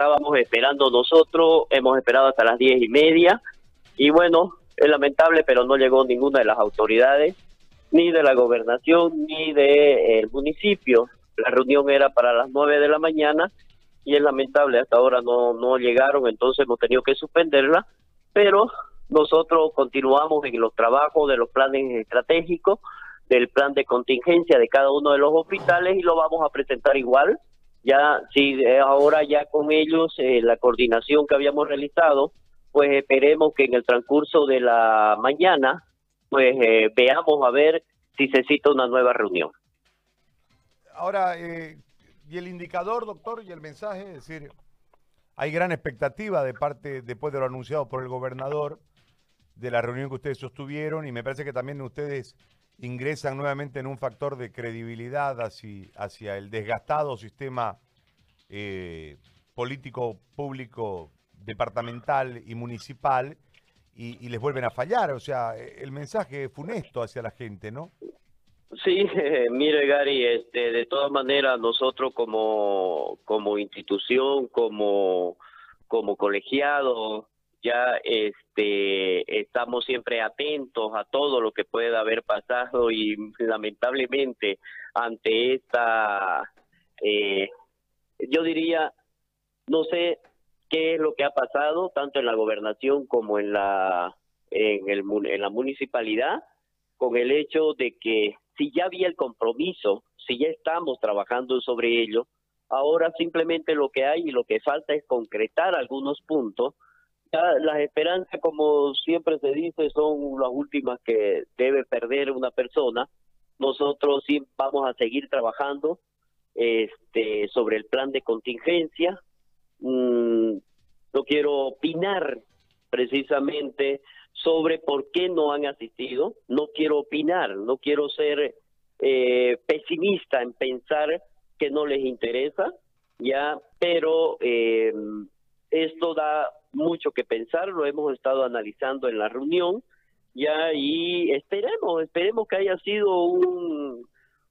estábamos esperando nosotros, hemos esperado hasta las diez y media y bueno, es lamentable, pero no llegó ninguna de las autoridades, ni de la gobernación, ni del municipio. La reunión era para las nueve de la mañana y es lamentable, hasta ahora no, no llegaron, entonces hemos tenido que suspenderla, pero nosotros continuamos en los trabajos de los planes estratégicos, del plan de contingencia de cada uno de los hospitales y lo vamos a presentar igual. Ya, si ahora ya con ellos, eh, la coordinación que habíamos realizado, pues esperemos que en el transcurso de la mañana, pues eh, veamos a ver si se cita una nueva reunión. Ahora, eh, y el indicador, doctor, y el mensaje, es decir, hay gran expectativa de parte, después de lo anunciado por el gobernador, de la reunión que ustedes sostuvieron, y me parece que también ustedes ingresan nuevamente en un factor de credibilidad hacia, el desgastado sistema eh, político público departamental y municipal y, les vuelven a fallar. O sea, el mensaje es funesto hacia la gente, ¿no? Sí, mire Gary, este, de todas maneras nosotros como, como institución, como, como colegiado, ya este, estamos siempre atentos a todo lo que pueda haber pasado y lamentablemente ante esta, eh, yo diría, no sé qué es lo que ha pasado tanto en la gobernación como en la en, el, en la municipalidad con el hecho de que si ya había el compromiso, si ya estamos trabajando sobre ello, ahora simplemente lo que hay y lo que falta es concretar algunos puntos las esperanzas, como siempre se dice, son las últimas que debe perder una persona. Nosotros sí vamos a seguir trabajando este, sobre el plan de contingencia. Mm, no quiero opinar precisamente sobre por qué no han asistido. No quiero opinar, no quiero ser eh, pesimista en pensar que no les interesa, ya, pero eh, esto da mucho que pensar, lo hemos estado analizando en la reunión ya y esperemos, esperemos que haya sido un,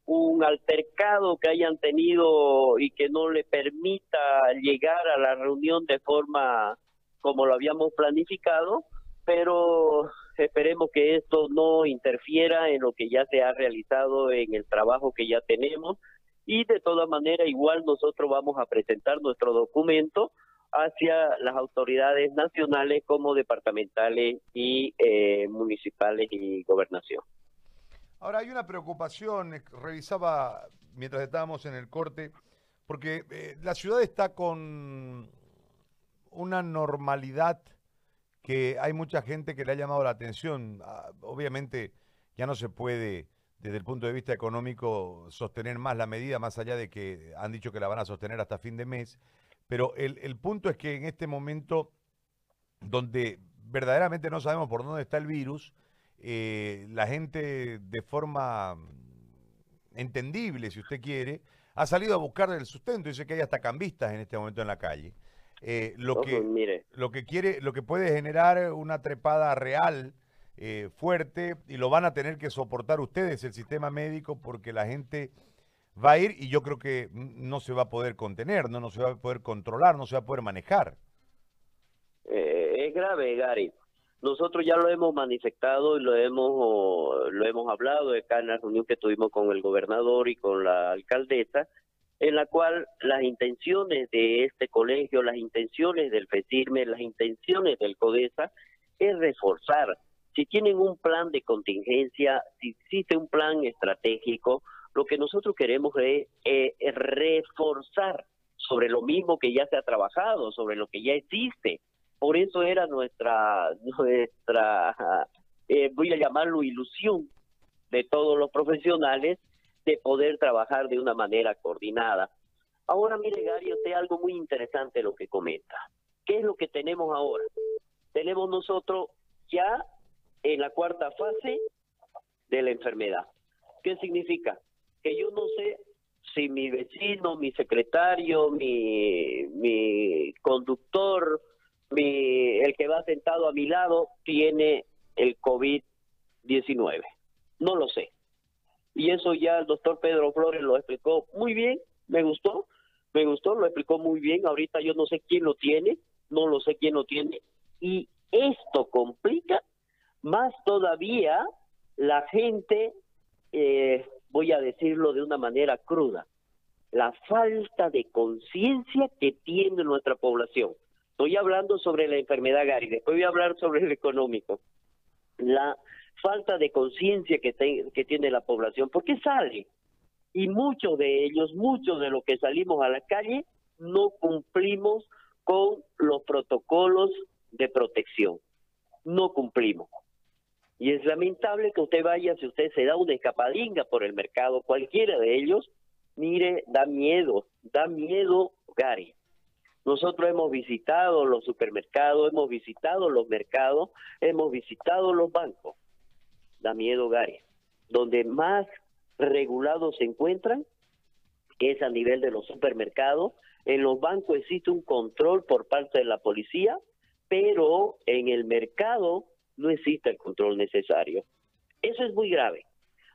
un altercado que hayan tenido y que no le permita llegar a la reunión de forma como lo habíamos planificado, pero esperemos que esto no interfiera en lo que ya se ha realizado en el trabajo que ya tenemos. Y de todas maneras igual nosotros vamos a presentar nuestro documento hacia las autoridades nacionales como departamentales y eh, municipales y gobernación. Ahora hay una preocupación, eh, revisaba mientras estábamos en el corte, porque eh, la ciudad está con una normalidad que hay mucha gente que le ha llamado la atención. Ah, obviamente ya no se puede, desde el punto de vista económico, sostener más la medida, más allá de que han dicho que la van a sostener hasta fin de mes. Pero el, el punto es que en este momento donde verdaderamente no sabemos por dónde está el virus, eh, la gente de forma entendible, si usted quiere, ha salido a buscar el sustento. Dice que hay hasta cambistas en este momento en la calle. Eh, lo, que, mire. lo que quiere, lo que puede generar una trepada real, eh, fuerte, y lo van a tener que soportar ustedes, el sistema médico, porque la gente va a ir y yo creo que no se va a poder contener, no, no se va a poder controlar, no se va a poder manejar. Eh, es grave, Gary. Nosotros ya lo hemos manifestado y lo hemos lo hemos hablado acá en la reunión que tuvimos con el gobernador y con la alcaldesa, en la cual las intenciones de este colegio, las intenciones del FECIRME, las intenciones del CODESA es reforzar. Si tienen un plan de contingencia, si existe un plan estratégico, lo que nosotros queremos es, reforzar sobre lo mismo que ya se ha trabajado, sobre lo que ya existe. Por eso era nuestra, nuestra eh, voy a llamarlo ilusión de todos los profesionales de poder trabajar de una manera coordinada. Ahora, mire, Gary, usted algo muy interesante lo que comenta. ¿Qué es lo que tenemos ahora? Tenemos nosotros ya en la cuarta fase de la enfermedad. ¿Qué significa? Que yo no sé si mi vecino, mi secretario, mi, mi conductor, mi, el que va sentado a mi lado tiene el COVID-19. No lo sé. Y eso ya el doctor Pedro Flores lo explicó muy bien, me gustó, Me gustó, lo explicó muy bien. Ahorita yo no sé quién lo tiene, no lo sé quién lo tiene. Y esto complica más todavía la gente, eh, voy a decirlo de una manera cruda, la falta de conciencia que tiene nuestra población. Estoy hablando sobre la enfermedad Gary, después voy a hablar sobre el económico. La falta de conciencia que, que tiene la población, ¿por qué sale? Y muchos de ellos, muchos de los que salimos a la calle, no cumplimos con los protocolos de protección. No cumplimos. Y es lamentable que usted vaya, si usted se da una escapadinga por el mercado, cualquiera de ellos, mire, da miedo, da miedo, Gary. Nosotros hemos visitado los supermercados, hemos visitado los mercados, hemos visitado los bancos. Da miedo, Gary. Donde más regulados se encuentran es a nivel de los supermercados. En los bancos existe un control por parte de la policía, pero en el mercado no existe el control necesario. Eso es muy grave.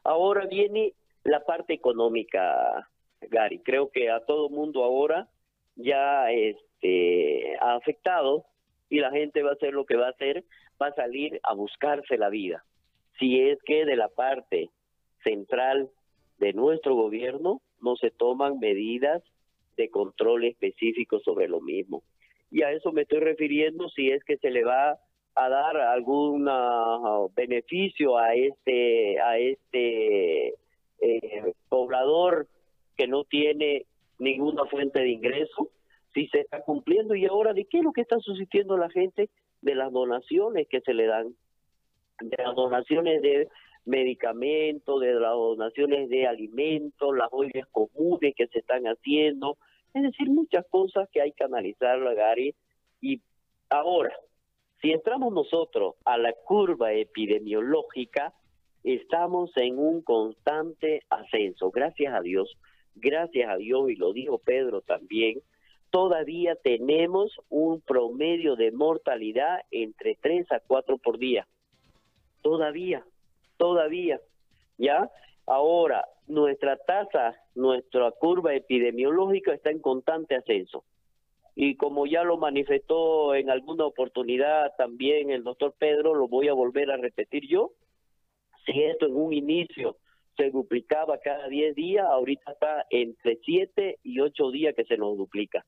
Ahora viene la parte económica, Gary. Creo que a todo mundo ahora ya este, ha afectado y la gente va a hacer lo que va a hacer, va a salir a buscarse la vida. Si es que de la parte central de nuestro gobierno no se toman medidas de control específico sobre lo mismo. Y a eso me estoy refiriendo si es que se le va a dar algún ah, beneficio a este a este eh, poblador que no tiene ninguna fuente de ingreso, si se está cumpliendo. Y ahora de qué es lo que está sucediendo la gente de las donaciones que se le dan, de las donaciones de medicamentos, de las donaciones de alimentos, las ollas comunes que se están haciendo, es decir, muchas cosas que hay que analizar, Gary, y ahora, si entramos nosotros a la curva epidemiológica, estamos en un constante ascenso, gracias a Dios, gracias a Dios, y lo dijo Pedro también, todavía tenemos un promedio de mortalidad entre 3 a 4 por día. Todavía, todavía. ¿Ya? Ahora, nuestra tasa, nuestra curva epidemiológica está en constante ascenso. Y como ya lo manifestó en alguna oportunidad también el doctor Pedro, lo voy a volver a repetir yo. Si esto en un inicio se duplicaba cada 10 días, ahorita está entre 7 y 8 días que se nos duplica.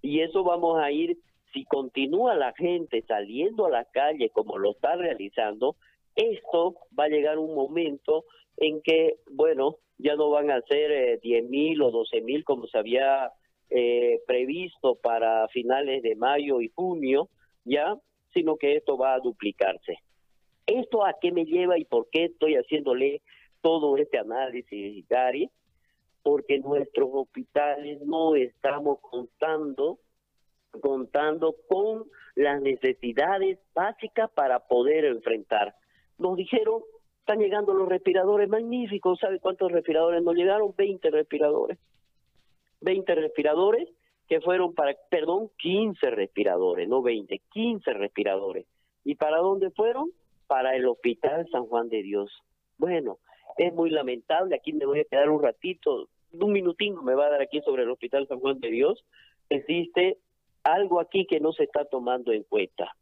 Y eso vamos a ir, si continúa la gente saliendo a la calle como lo está realizando, esto va a llegar un momento en que, bueno, ya no van a ser 10 eh, mil o 12 mil como se había eh, previsto para finales de mayo y junio, ya, sino que esto va a duplicarse. ¿Esto a qué me lleva y por qué estoy haciéndole todo este análisis, Gary? Porque nuestros hospitales no estamos contando contando con las necesidades básicas para poder enfrentar nos dijeron, están llegando los respiradores magníficos, ¿sabe cuántos respiradores nos llegaron? 20 respiradores. 20 respiradores que fueron para, perdón, 15 respiradores, no 20, 15 respiradores. ¿Y para dónde fueron? Para el Hospital San Juan de Dios. Bueno, es muy lamentable, aquí me voy a quedar un ratito, un minutito me va a dar aquí sobre el Hospital San Juan de Dios. Existe algo aquí que no se está tomando en cuenta.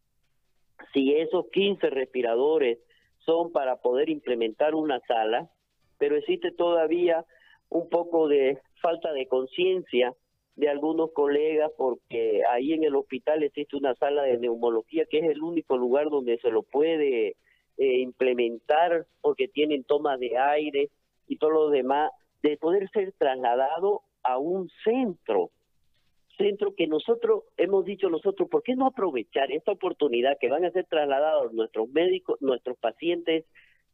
Si esos 15 respiradores son para poder implementar una sala, pero existe todavía un poco de falta de conciencia de algunos colegas porque ahí en el hospital existe una sala de neumología que es el único lugar donde se lo puede eh, implementar porque tienen toma de aire y todo lo demás, de poder ser trasladado a un centro. Centro que nosotros hemos dicho nosotros, ¿por qué no aprovechar esta oportunidad que van a ser trasladados nuestros médicos, nuestros pacientes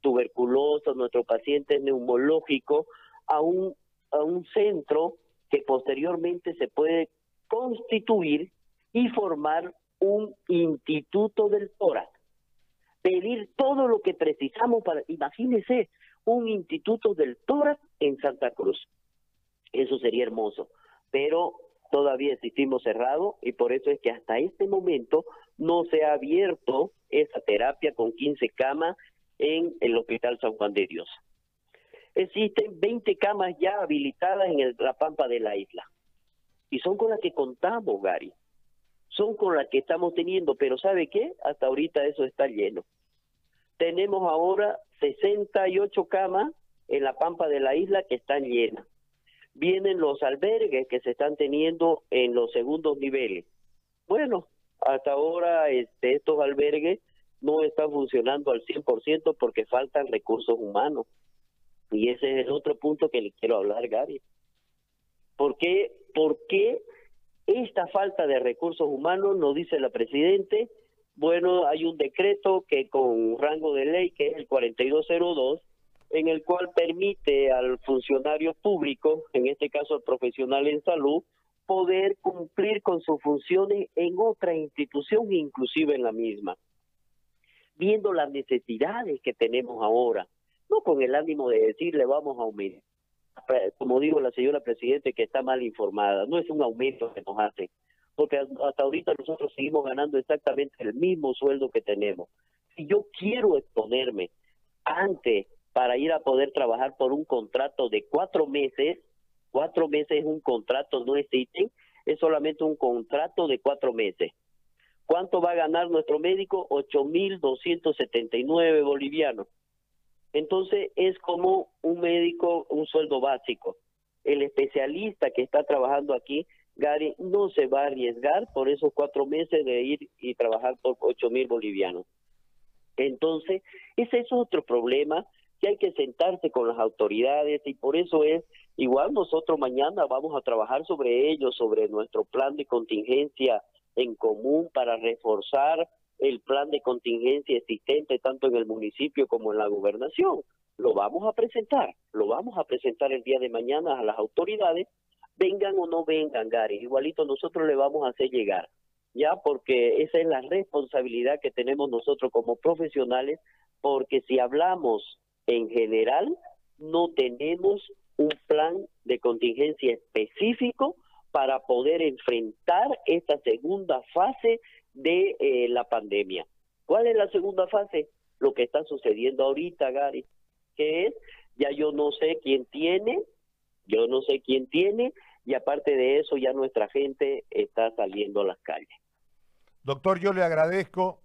tuberculosos, nuestros pacientes neumológicos a un a un centro que posteriormente se puede constituir y formar un instituto del tórax. Pedir todo lo que precisamos para, imagínese, un instituto del tórax en Santa Cruz. Eso sería hermoso. Pero todavía existimos cerrado y por eso es que hasta este momento no se ha abierto esa terapia con 15 camas en el Hospital San Juan de Dios. Existen 20 camas ya habilitadas en la pampa de la isla. Y son con las que contamos, Gary. Son con las que estamos teniendo, pero ¿sabe qué? Hasta ahorita eso está lleno. Tenemos ahora 68 camas en la pampa de la isla que están llenas. Vienen los albergues que se están teniendo en los segundos niveles. Bueno, hasta ahora este, estos albergues no están funcionando al 100% porque faltan recursos humanos. Y ese es otro punto que le quiero hablar, Gary. ¿Por qué, ¿Por qué esta falta de recursos humanos nos dice la Presidente? Bueno, hay un decreto que con rango de ley, que es el 4202, en el cual permite al funcionario público, en este caso al profesional en salud, poder cumplir con sus funciones en otra institución, inclusive en la misma, viendo las necesidades que tenemos ahora, no con el ánimo de decirle vamos a aumentar, como dijo la señora Presidente que está mal informada, no es un aumento que nos hace, porque hasta ahorita nosotros seguimos ganando exactamente el mismo sueldo que tenemos. Si yo quiero exponerme antes para ir a poder trabajar por un contrato de cuatro meses, cuatro meses es un contrato, no existe, es solamente un contrato de cuatro meses. ¿Cuánto va a ganar nuestro médico? 8.279 bolivianos. Entonces es como un médico, un sueldo básico. El especialista que está trabajando aquí, Gary, no se va a arriesgar por esos cuatro meses de ir y trabajar por ocho mil bolivianos. Entonces, ese es otro problema que hay que sentarse con las autoridades y por eso es, igual nosotros mañana vamos a trabajar sobre ello, sobre nuestro plan de contingencia en común para reforzar el plan de contingencia existente tanto en el municipio como en la gobernación. Lo vamos a presentar, lo vamos a presentar el día de mañana a las autoridades, vengan o no vengan, Gary, igualito nosotros le vamos a hacer llegar, ya, porque esa es la responsabilidad que tenemos nosotros como profesionales, porque si hablamos en general, no tenemos un plan de contingencia específico para poder enfrentar esta segunda fase de eh, la pandemia. ¿Cuál es la segunda fase? Lo que está sucediendo ahorita, Gary, que es, ya yo no sé quién tiene, yo no sé quién tiene, y aparte de eso ya nuestra gente está saliendo a las calles. Doctor, yo le agradezco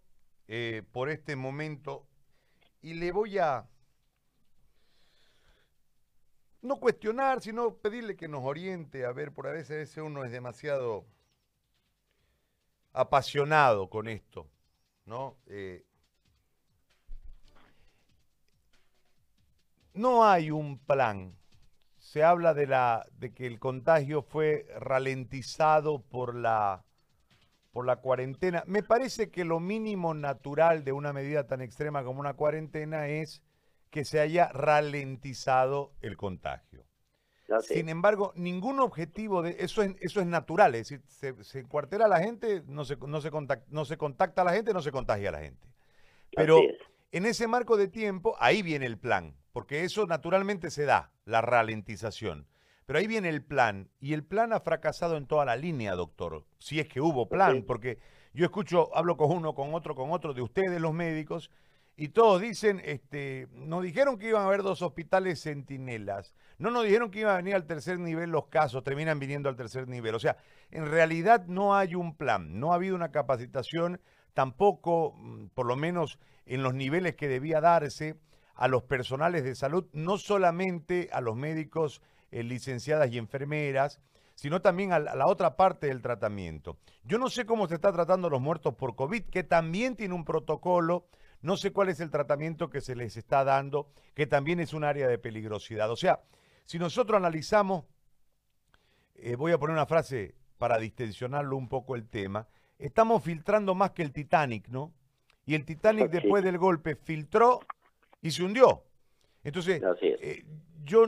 eh, por este momento y le voy a no cuestionar, sino pedirle que nos oriente, a ver, por a veces uno es demasiado apasionado con esto, ¿no? Eh, no hay un plan. Se habla de, la, de que el contagio fue ralentizado por la, por la cuarentena. Me parece que lo mínimo natural de una medida tan extrema como una cuarentena es que se haya ralentizado el contagio. Sin embargo, ningún objetivo de eso es, eso es natural, es decir, se, se encuartela a la gente, no se, no, se contacta, no se contacta a la gente, no se contagia a la gente. Pero en ese marco de tiempo, ahí viene el plan, porque eso naturalmente se da, la ralentización. Pero ahí viene el plan, y el plan ha fracasado en toda la línea, doctor, si es que hubo plan, porque yo escucho, hablo con uno, con otro, con otro de ustedes, los médicos, y todos dicen, este, nos dijeron que iban a haber dos hospitales centinelas, no nos dijeron que iban a venir al tercer nivel los casos, terminan viniendo al tercer nivel. O sea, en realidad no hay un plan, no ha habido una capacitación, tampoco, mm, por lo menos en los niveles que debía darse a los personales de salud, no solamente a los médicos, eh, licenciadas y enfermeras, sino también a la otra parte del tratamiento. Yo no sé cómo se está tratando a los muertos por COVID, que también tiene un protocolo no sé cuál es el tratamiento que se les está dando, que también es un área de peligrosidad. O sea, si nosotros analizamos, eh, voy a poner una frase para distensionarlo un poco el tema, estamos filtrando más que el Titanic, ¿no? Y el Titanic después del golpe filtró y se hundió. Entonces, eh, yo,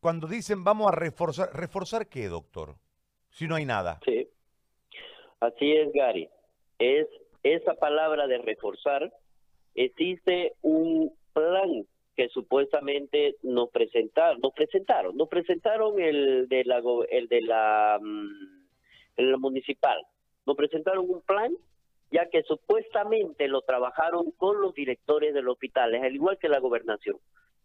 cuando dicen vamos a reforzar, ¿reforzar qué, doctor? Si no hay nada. Sí, así es, Gary. Es esa palabra de reforzar existe un plan que supuestamente nos presentaron, nos presentaron, nos presentaron el de la el mm, el municipal, nos presentaron un plan ya que supuestamente lo trabajaron con los directores de los hospitales, al igual que la gobernación.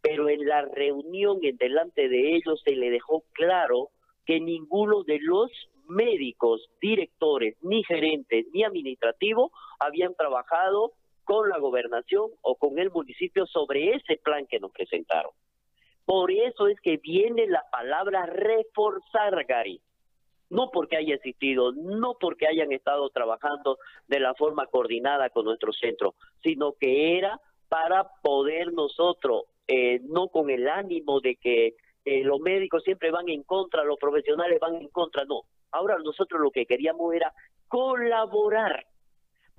Pero en la reunión en delante de ellos se le dejó claro que ninguno de los médicos, directores, ni gerentes, ni administrativos habían trabajado con la gobernación o con el municipio sobre ese plan que nos presentaron. Por eso es que viene la palabra reforzar, Gary. No porque haya existido, no porque hayan estado trabajando de la forma coordinada con nuestro centro, sino que era para poder nosotros, eh, no con el ánimo de que eh, los médicos siempre van en contra, los profesionales van en contra, no. Ahora nosotros lo que queríamos era colaborar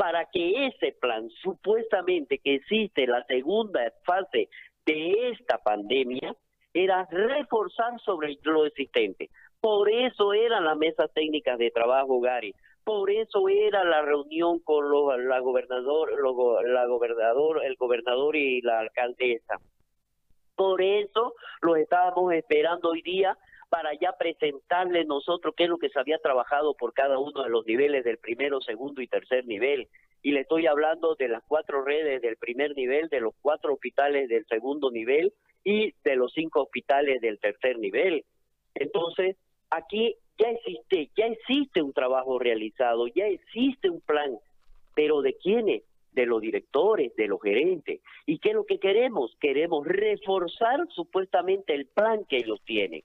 para que ese plan, supuestamente que existe la segunda fase de esta pandemia, era reforzar sobre lo existente. Por eso eran las mesas técnicas de trabajo, Gary. Por eso era la reunión con los, la gobernador, la gobernador, el gobernador y la alcaldesa. Por eso lo estábamos esperando hoy día para ya presentarle nosotros qué es lo que se había trabajado por cada uno de los niveles del primero, segundo y tercer nivel. Y le estoy hablando de las cuatro redes del primer nivel, de los cuatro hospitales del segundo nivel y de los cinco hospitales del tercer nivel. Entonces, aquí ya existe, ya existe un trabajo realizado, ya existe un plan, pero ¿de quiénes? de los directores, de los gerentes. ¿Y qué es lo que queremos? Queremos reforzar supuestamente el plan que ellos tienen.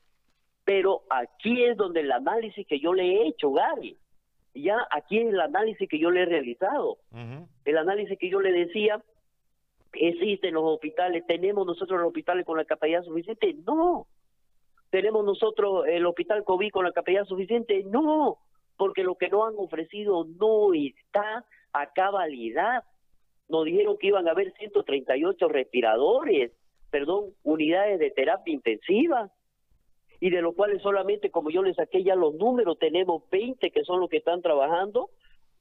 Pero aquí es donde el análisis que yo le he hecho, Gary, ya aquí es el análisis que yo le he realizado. El análisis que yo le decía, existen los hospitales, tenemos nosotros los hospitales con la capacidad suficiente, no. Tenemos nosotros el hospital COVID con la capacidad suficiente, no, porque lo que nos han ofrecido no está a cabalidad. Nos dijeron que iban a haber 138 respiradores, perdón, unidades de terapia intensiva, y de los cuales solamente, como yo les saqué ya los números, tenemos 20 que son los que están trabajando,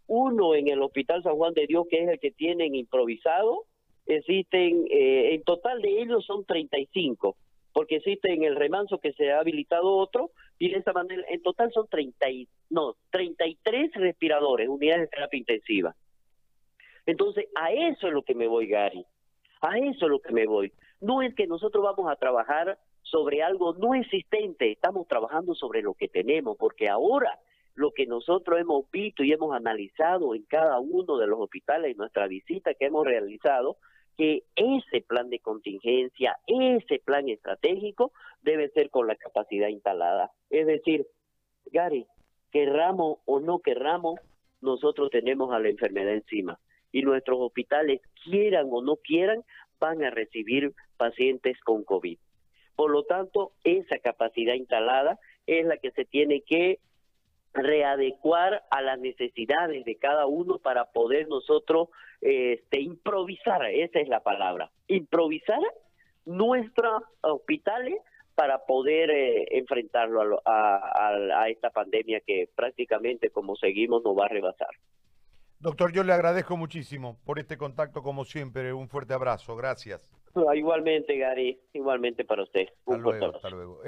uno en el Hospital San Juan de Dios, que es el que tienen improvisado, existen, eh, en total de ellos son 35, porque existe en el remanso que se ha habilitado otro, y de esta manera, en total son 30, no, 33 respiradores, unidades de terapia intensiva. Entonces, a eso es lo que me voy, Gary. A eso es lo que me voy. No es que nosotros vamos a trabajar sobre algo no existente, estamos trabajando sobre lo que tenemos, porque ahora lo que nosotros hemos visto y hemos analizado en cada uno de los hospitales en nuestra visita que hemos realizado, que ese plan de contingencia, ese plan estratégico debe ser con la capacidad instalada. Es decir, Gary, querramos o no querramos, nosotros tenemos a la enfermedad encima y nuestros hospitales, quieran o no quieran, van a recibir pacientes con COVID. Por lo tanto, esa capacidad instalada es la que se tiene que readecuar a las necesidades de cada uno para poder nosotros este, improvisar, esa es la palabra, improvisar nuestros hospitales para poder eh, enfrentarlo a esta pandemia que prácticamente como seguimos nos va a rebasar. Doctor, yo le agradezco muchísimo por este contacto, como siempre. Un fuerte abrazo. Gracias. Igualmente, Gary. Igualmente para usted. Un hasta luego, Hasta luego.